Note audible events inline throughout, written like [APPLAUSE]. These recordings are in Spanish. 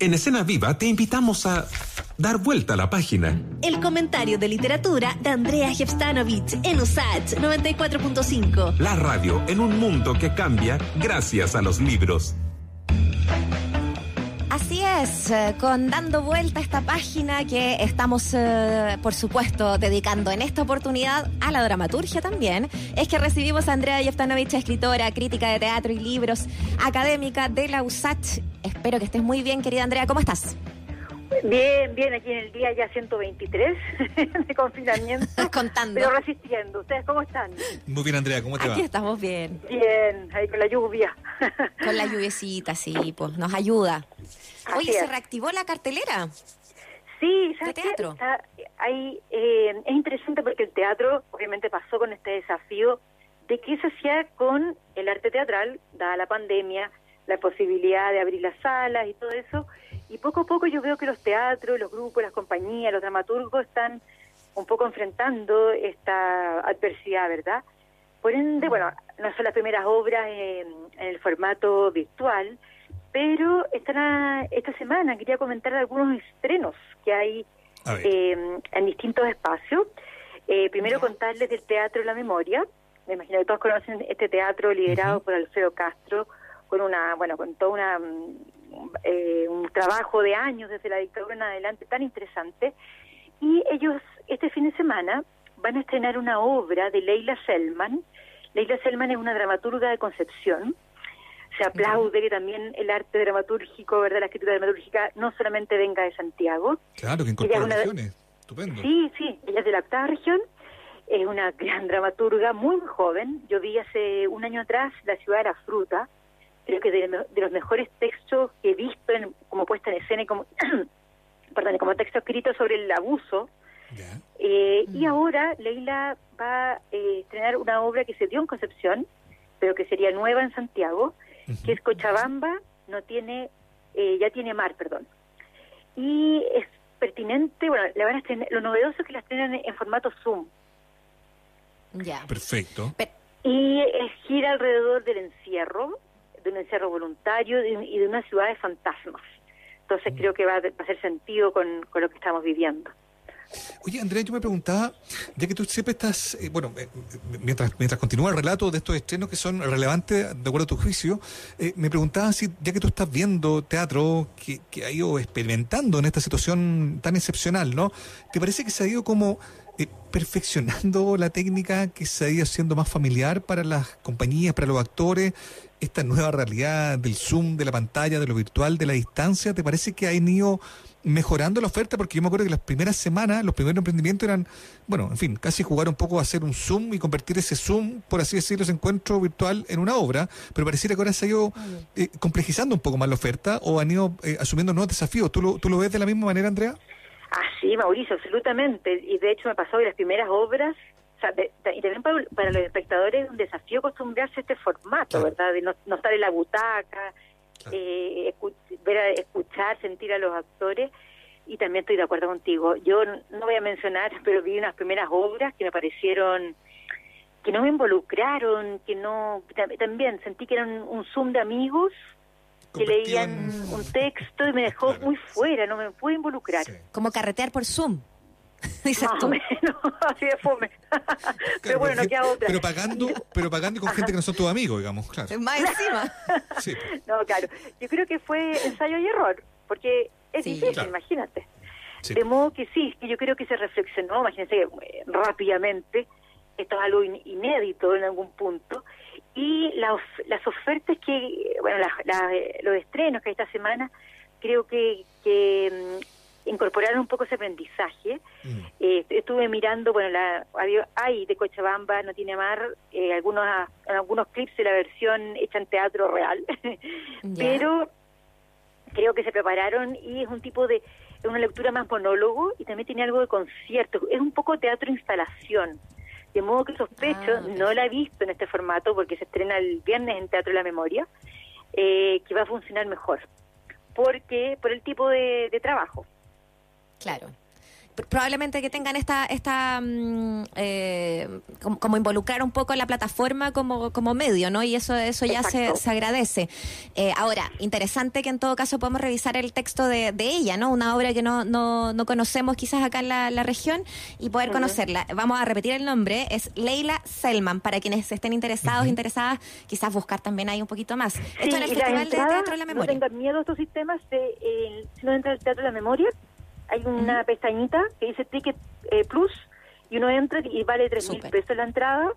En Escena Viva te invitamos a dar vuelta a la página. El comentario de literatura de Andrea Jefstanovic en USACH 94.5. La radio en un mundo que cambia gracias a los libros. Eh, con dando vuelta a esta página que estamos, eh, por supuesto, dedicando en esta oportunidad a la dramaturgia también, es que recibimos a Andrea Yeftanovich, escritora, crítica de teatro y libros, académica de la USACH. Espero que estés muy bien, querida Andrea. ¿Cómo estás? Bien, bien, aquí en el día ya 123 [LAUGHS] de confinamiento. Contando. Pero resistiendo. ¿Ustedes cómo están? Muy bien, Andrea, ¿cómo te Aquí va? estamos bien. Bien, ahí con la lluvia. Con la lluviecita, sí, pues nos ayuda. Oye, ¿se reactivó la cartelera? Sí, ¿sabes ¿De teatro? Está ahí, eh, es interesante porque el teatro obviamente pasó con este desafío de qué se hacía con el arte teatral, dada la pandemia, la posibilidad de abrir las salas y todo eso. Y poco a poco yo veo que los teatros, los grupos, las compañías, los dramaturgos están un poco enfrentando esta adversidad, ¿verdad? Por ende, bueno, no son las primeras obras en, en el formato virtual, pero esta, esta semana quería comentar algunos estrenos que hay eh, en distintos espacios. Eh, primero contarles del Teatro de la Memoria. Me imagino que todos conocen este teatro liderado por Alfredo Castro, con una, bueno, con todo una, eh, un trabajo de años desde la dictadura en adelante tan interesante. Y ellos este fin de semana van a estrenar una obra de Leila Selman. Leila Selman es una dramaturga de Concepción. Se aplaude que también el arte dramatúrgico, ¿verdad? La escritura dramatúrgica no solamente venga de Santiago, Claro, que incorpora una- regiones. Estupendo. Sí, sí, ella es de la octava región, es una [LAUGHS] gran dramaturga, muy joven. Yo vi hace un año atrás La ciudad de la fruta, creo que de, de los mejores textos que he visto en- como puesta en escena y como, [CLEARS THROAT] perdón, como texto escrito sobre el abuso. Eh, Y ahora Leila va a eh, estrenar una obra que se dio en Concepción, pero que sería nueva en Santiago, que es Cochabamba, no tiene, eh, ya tiene mar, perdón. Y es pertinente, bueno, la van a estrenar, lo novedoso es que la estrenan en, en formato Zoom. Ya. Perfecto. Pe- Y es gira alrededor del encierro, de un encierro voluntario de un- y de una ciudad de fantasmas. Entonces creo que va a, va a hacer sentido con, con lo que estamos viviendo. Oye, Andrea, yo me preguntaba, ya que tú siempre estás, eh, bueno, eh, mientras, mientras continúa el relato de estos estrenos que son relevantes de acuerdo a tu juicio, eh, me preguntaba si, ya que tú estás viendo teatro que, que ha ido experimentando en esta situación tan excepcional, ¿no? ¿Te parece que se ha ido como perfeccionando la técnica, que se ha ido haciendo más familiar para las compañías, para los actores? Esta nueva realidad del Zoom, de la pantalla, de lo virtual, de la distancia, ¿te parece que han ido mejorando la oferta? Porque yo me acuerdo que las primeras semanas, los primeros emprendimientos eran, bueno, en fin, casi jugar un poco a hacer un Zoom y convertir ese Zoom, por así decirlo, ese encuentro virtual en una obra, pero pareciera que ahora se ha ido eh, complejizando un poco más la oferta o han ido eh, asumiendo nuevos desafíos. ¿Tú lo, ¿Tú lo ves de la misma manera, Andrea? Ah, sí, Mauricio, absolutamente. Y de hecho me pasó que las primeras obras, o sea, de- de- y también para, para los espectadores es un desafío acostumbrarse a este formato, Claro. ¿verdad? De no, no estar en la butaca, Claro. eh, escu- ver a- escuchar, sentir a los actores. Y también estoy de acuerdo contigo. Yo no voy a mencionar, [LAUGHS] pero vi unas primeras obras que me parecieron que no me involucraron, que no... tam- También sentí que eran un zoom de amigos que leían un texto y me dejó Claro. muy fuera, no me pude involucrar. Sí. Como carretear por Zoom. [LAUGHS] Dices Más tú. o menos, [LAUGHS] así de fome. [LAUGHS] pero bueno, no porque- queda otra. Pero pagando, pero pagando con gente que no son tus amigos, digamos, claro. Más encima. Sí, pues. No, claro. Yo creo que fue ensayo y error, porque es Sí. difícil, Claro. imagínate. Sí. De modo que sí, que yo creo que se reflexionó, imagínense que eh, rápidamente, esto es algo in- inédito en algún punto, y la of- las ofertas que, bueno, las- las, eh, los estrenos que hay esta semana, creo que, que incorporaron un poco ese aprendizaje. Mm. Eh, estuve mirando, bueno, la, había- hay de Cochabamba, no tiene mar, eh, algunos en algunos clips de la versión hecha en teatro real, pero creo que se prepararon y es un tipo de es una lectura más monólogo y también tiene algo de concierto, es un poco teatro instalación. De modo que sospecho, Ah, no la he visto en este formato porque se estrena el viernes en Teatro de la Memoria, eh, que va a funcionar mejor. Porque, por el tipo de, de trabajo. Claro. probablemente que tengan esta, esta mm, eh, como, involucrar un poco la plataforma como, como medio, ¿no? Y eso, eso ya se, se, agradece. Eh, ahora, interesante que en todo caso podemos revisar el texto de, de ella, ¿no? Una obra que no, no, no conocemos quizás acá en la, región y poder conocerla. Vamos a repetir el nombre, es Leila Selman, para quienes estén interesados, interesadas, quizás buscar también ahí un poquito más. Esto en el Festival de Teatro de la Memoria. No tengan miedo a estos sistemas, de, si no entra el Teatro de la Memoria, hay una pestañita que dice Ticket eh, Plus y uno entra y vale tres mil pesos la entrada,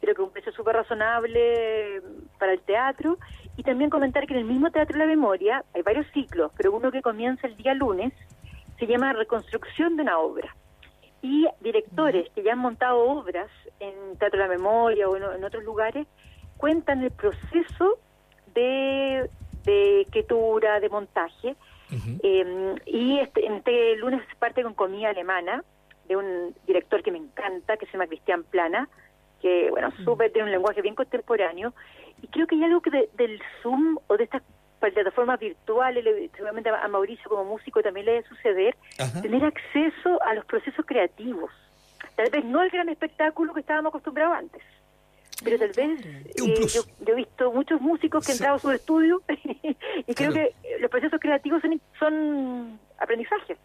creo que un precio súper razonable para el teatro. Y también comentar que en el mismo Teatro de la Memoria hay varios ciclos, pero uno que comienza el día lunes se llama Reconstrucción de una obra. Y directores que ya han montado obras en Teatro de la Memoria o en, otros lugares cuentan el proceso de, de escritura, de montaje, Em, y este, este lunes parte con comida alemana de un director que me encanta, que se llama Cristian Plana, que, bueno, súper tiene un lenguaje bien contemporáneo. Y creo que hay algo que del Zoom o de estas plataformas virtuales, seguramente a Mauricio como músico también le debe suceder, tener acceso a los procesos creativos. Tal vez no el gran espectáculo que estábamos acostumbrados antes pero tal vez eh, yo, he visto muchos músicos que han entrado a su estudio [LAUGHS] y creo que los procesos creativos son, son aprendizaje.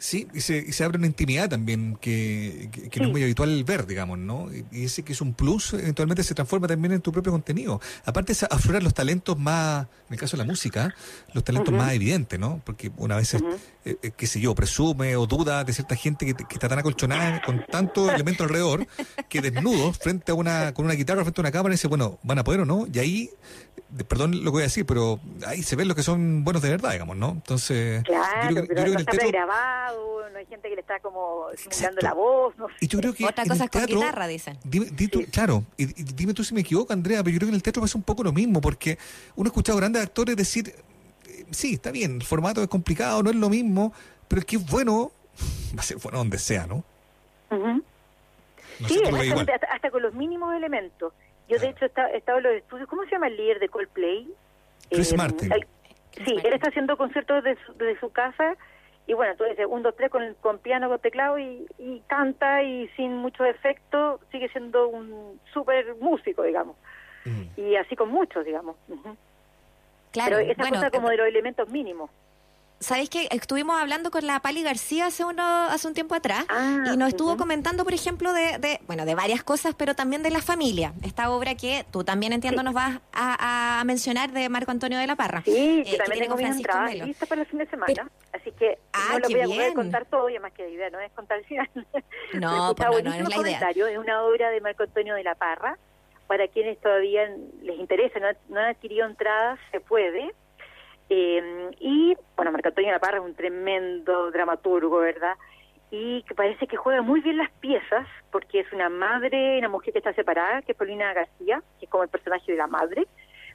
Sí, y se, y se abre una intimidad también que, que, no es muy habitual ver, digamos, ¿no? Y ese que es un plus, eventualmente se transforma también en tu propio contenido. Aparte, es aflorar los talentos más, en el caso de la música, los talentos más evidentes, ¿no? Porque una vez, eh, eh, qué sé yo, presume o duda de cierta gente que, que está tan acolchonada con tanto elemento alrededor que desnudos frente a una, con una guitarra frente a una cámara dice, bueno, ¿van a poder o no? Y ahí perdón lo que voy a decir, pero ahí se ven los que son buenos de verdad, digamos, ¿no? Entonces, claro, yo creo, no está grabado, no hay gente que le está como simulando la voz, no sé. Y yo creo que Otra cosa es con guitarra, dicen. Dime, Claro, y, dime tú si me equivoco, Andrea, pero yo creo que en el teatro pasa un poco lo mismo, porque uno ha escuchado grandes actores decir, eh, sí, está bien, el formato es complicado, no es lo mismo, pero es que es bueno, [LAUGHS] va a ser bueno donde sea, ¿no? sí, hasta, hasta con los mínimos elementos. Yo, de hecho, he estado en los estudios. ¿Cómo se llama el líder de Coldplay? Chris eh, Martin. sí, él está haciendo conciertos desde su, casa. Y bueno, tú dices, un, dos, tres con, con piano, con teclado y, canta y sin mucho efecto, sigue siendo un súper músico, digamos. Mm. Y así con muchos, digamos. Claro, Pero esa cosa como de los elementos mínimos. Sabéis que estuvimos hablando con la Pali García hace uno hace un tiempo atrás ah, y nos estuvo comentando, por ejemplo, de, bueno de varias cosas, pero también de la familia. Esta obra que tú también entiendo nos vas a, mencionar de Marco Antonio de la Parra. Sí, eh, también tengo Francisco Melo. lista para el fin de semana, así que ah, no lo voy a poder contar todo y además que la idea no es contar el final. No, pues no, no, es la idea. Es una obra de Marco Antonio de la Parra. Para quienes todavía les interesa, no, no han adquirido entradas, se puede eh, y, bueno, Marco Antonio Parra es un tremendo dramaturgo, ¿verdad? Y que parece que juega muy bien las piezas, porque es una madre, una mujer que está separada, que es Paulina García, que es como el personaje de la madre.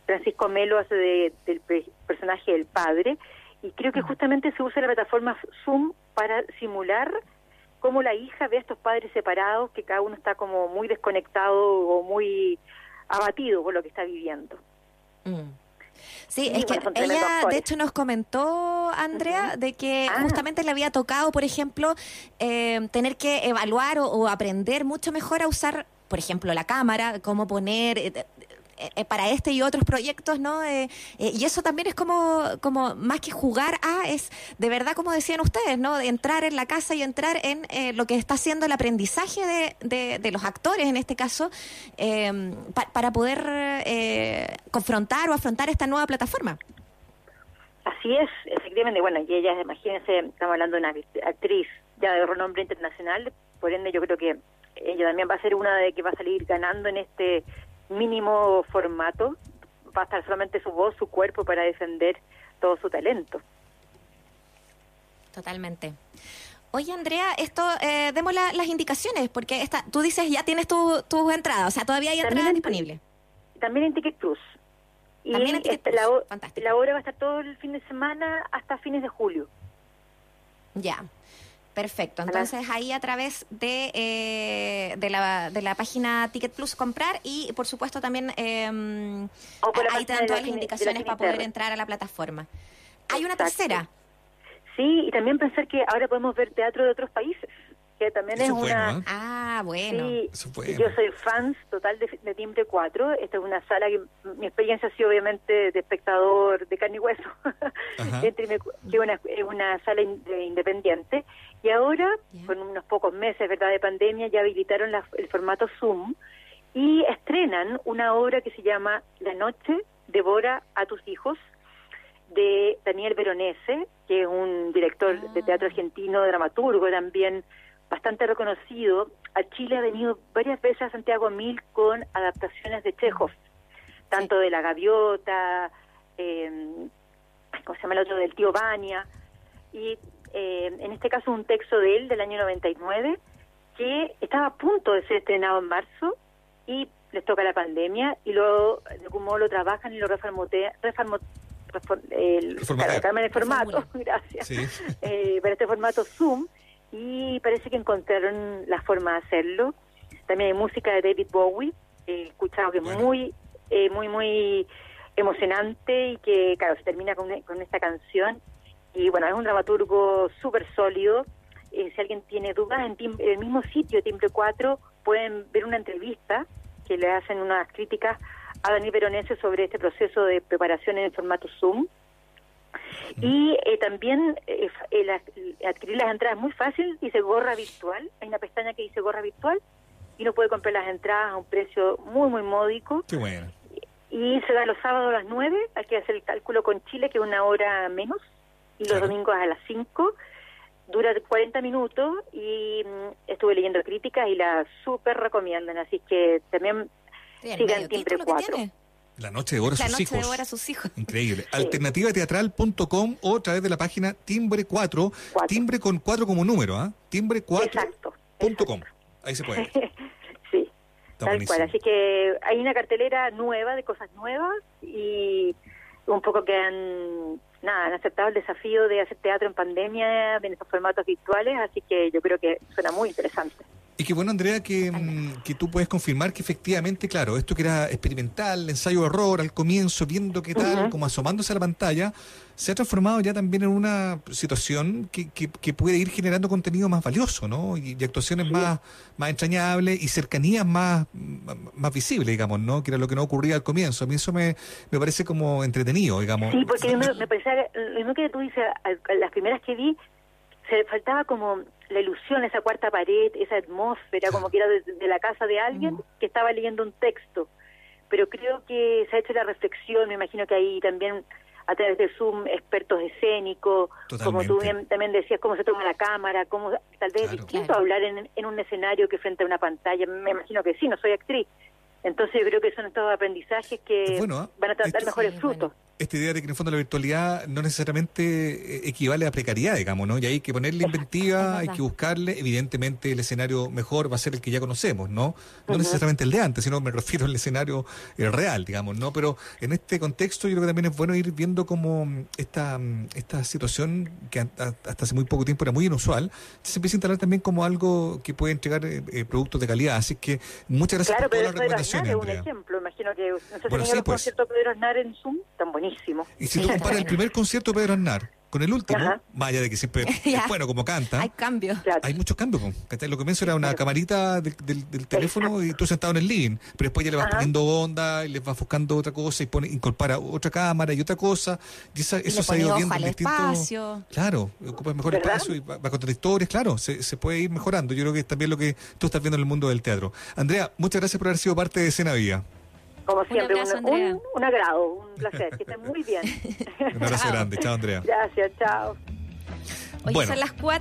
Francisco Melo hace del personaje del padre. Y creo que justamente se usa la plataforma Zoom para simular cómo la hija ve a estos padres separados, que cada uno está como muy desconectado o muy abatido por lo que está viviendo. Mm. Sí, es que ella de hecho nos comentó, Andrea, de que ah. justamente le había tocado, por ejemplo, eh, tener que evaluar o, aprender mucho mejor a usar, por ejemplo, la cámara, cómo poner... Eh, eh, eh, para este y otros proyectos, ¿no? Eh, y eso también es como, como más que jugar a, es de verdad, como decían ustedes, ¿no? De entrar en la casa y entrar en lo que está haciendo el aprendizaje de, de, los actores, en este caso, para poder confrontar o afrontar esta nueva plataforma. Así es, efectivamente. Bueno, y ella, imagínense, estamos hablando de una actriz ya de renombre internacional, por ende yo creo que ella también va a ser una de que va a salir ganando en este mínimo formato, va a estar solamente su voz, su cuerpo para defender todo su talento. Totalmente. Oye, Andrea, esto, eh, demos las indicaciones, porque esta, tú dices ya tienes tus tu entradas, o sea, todavía hay entradas disponibles. También en Ticket Plus. Y también en Ticket este, La, la obra va a estar todo el fin de semana hasta fines de julio. Ya. Perfecto. Entonces ahí a través de, eh, de, la, de la página Ticket Plus comprar y por supuesto también eh, ahí te dan todas las indicaciones para poder entrar a la plataforma. Hay una tercera. Sí, y también pensar que ahora podemos ver teatro de otros países, que también Eso es es una... bueno, ¿eh? Ah, bueno. Sí, Eso fue, yo soy fan total de, de Timbre 4. Esta es una sala que mi experiencia ha sido obviamente de espectador de carne y hueso. [LAUGHS] Es una, sala in- de independiente. Y ahora, con unos pocos meses verdad de pandemia, ya habilitaron la- el formato Zoom y estrenan una obra que se llama La noche devora a tus hijos de Daniel Veronese, que es un director de teatro argentino, dramaturgo también, bastante reconocido. A Chile ha venido varias veces a Santiago Mil con adaptaciones de Chekhov, tanto de La Gaviota, eh, ¿cómo se llama el otro? Del tío Bania, y eh, en este caso un texto de él del año 99 que estaba a punto de ser estrenado en marzo y les toca la pandemia y luego de algún modo lo trabajan y lo reformotean, reformo, refor- el- claro, el formato, [LAUGHS] gracias, Sí. eh, para este formato Zoom y parece que encontraron la forma de hacerlo. También hay música de David Bowie, he escuchado que es Bueno. muy, eh, muy, muy emocionante y que, claro, se termina con, con esta canción. Y bueno, es un dramaturgo súper sólido. Eh, si alguien tiene dudas, en, Tim- en el mismo sitio, Timbre 4, pueden ver una entrevista que le hacen unas críticas a Dani Veronese sobre este proceso de preparación en el formato Zoom. Y eh, también eh, el ad- adquirir las entradas es muy fácil, dice gorra virtual, hay una pestaña que dice gorra virtual y uno puede comprar las entradas a un precio muy, muy módico Qué bueno. y se da los sábados a las 9, hay que hacer el cálculo con Chile, que es una hora menos, y los Claro. domingos a las 5. Dura 40 minutos y mm, estuve leyendo críticas y la súper recomiendan, así que también sigan que 4. La noche de oro a La sus noche hijos. de hora a sus hijos. [LAUGHS] Increíble. Alternativateatral.com o a través de la página Timbre 4. Cuatro. Timbre con 4 como número, ¿ah? Timbre4.com. Exacto. Ahí se puede. ver. [LAUGHS] sí, Está tal buenísimo. cual. Así que hay una cartelera nueva de cosas nuevas y un poco que han, nada, han aceptado el desafío de hacer teatro en pandemia en estos formatos virtuales, así que yo creo que suena muy interesante. Y qué bueno, Andrea, que, mm, que tú puedes confirmar que efectivamente, claro, esto que era experimental, ensayo-error al comienzo, viendo qué tal, como asomándose a la pantalla, se ha transformado ya también en una situación que, que, que puede ir generando contenido más valioso, ¿no? Y, y actuaciones más, más entrañables y cercanías más, más, visibles, digamos, ¿no? Que era lo que no ocurría al comienzo. A mí eso me, me parece como entretenido, digamos. Sí, porque me, me parecía, lo mismo que tú dices, las primeras que vi, se faltaba como la ilusión, esa cuarta pared, esa atmósfera, como que era de, de la casa de alguien que estaba leyendo un texto. Pero creo que se ha hecho la reflexión, me imagino que ahí también a través de Zoom, expertos escénicos, como tú bien- también decías, cómo se toma la cámara, cómo tal vez es Claro. distinto Claro. hablar en, en un escenario que frente a una pantalla. Me imagino que sí, no soy actriz. Entonces yo creo que son estos aprendizajes que Es bueno, ¿ah? van a dar Esto- mejores Sí, frutos. Esta idea de que en el fondo la virtualidad no necesariamente eh, equivale a precariedad, digamos, ¿no? Y hay que ponerle inventiva, hay que buscarle, evidentemente el escenario mejor va a ser el que ya conocemos, ¿no? No necesariamente el de antes, sino me refiero al escenario eh, real, digamos, ¿no? Pero en este contexto yo creo que también es bueno ir viendo como mm, esta, mm, esta situación que hasta hace muy poco tiempo era muy inusual, se empieza a instalar también como algo que puede entregar eh, eh, productos de calidad. Así que muchas gracias Claro, por todas las recomendaciones, es un Andrea. ejemplo. Imagino que no sé Bueno, sí, pues. Pedro Aznar en Zoom, tan Y si tú comparas el primer concierto de Pedro Aznar con el último, Ajá. más allá de que siempre [LAUGHS] es bueno como canta, Hay cambio. Claro. hay muchos cambios. Lo que comienzo era una camarita del, del- del teléfono y tú sentado en el living, pero después ya le vas Ajá. poniendo onda y le vas buscando otra cosa y pone, incorpora otra cámara y otra cosa. Y esa- Y eso le se ha ido viendo en distintos. espacio. Claro, ocupa mejor ¿Verdad? espacio y va, va a contar historias, claro, se, se puede ir mejorando. Yo creo que es también lo que tú estás viendo en el mundo del teatro. Andrea, muchas gracias por haber sido parte de Escena Vía. Como siempre, abrazo, un, Andrea. un, un agrado, un placer. Que estén muy bien. [LAUGHS] Un abrazo grande. Chao, Andrea. Gracias, chao. Oye, Bueno. son las cuatro.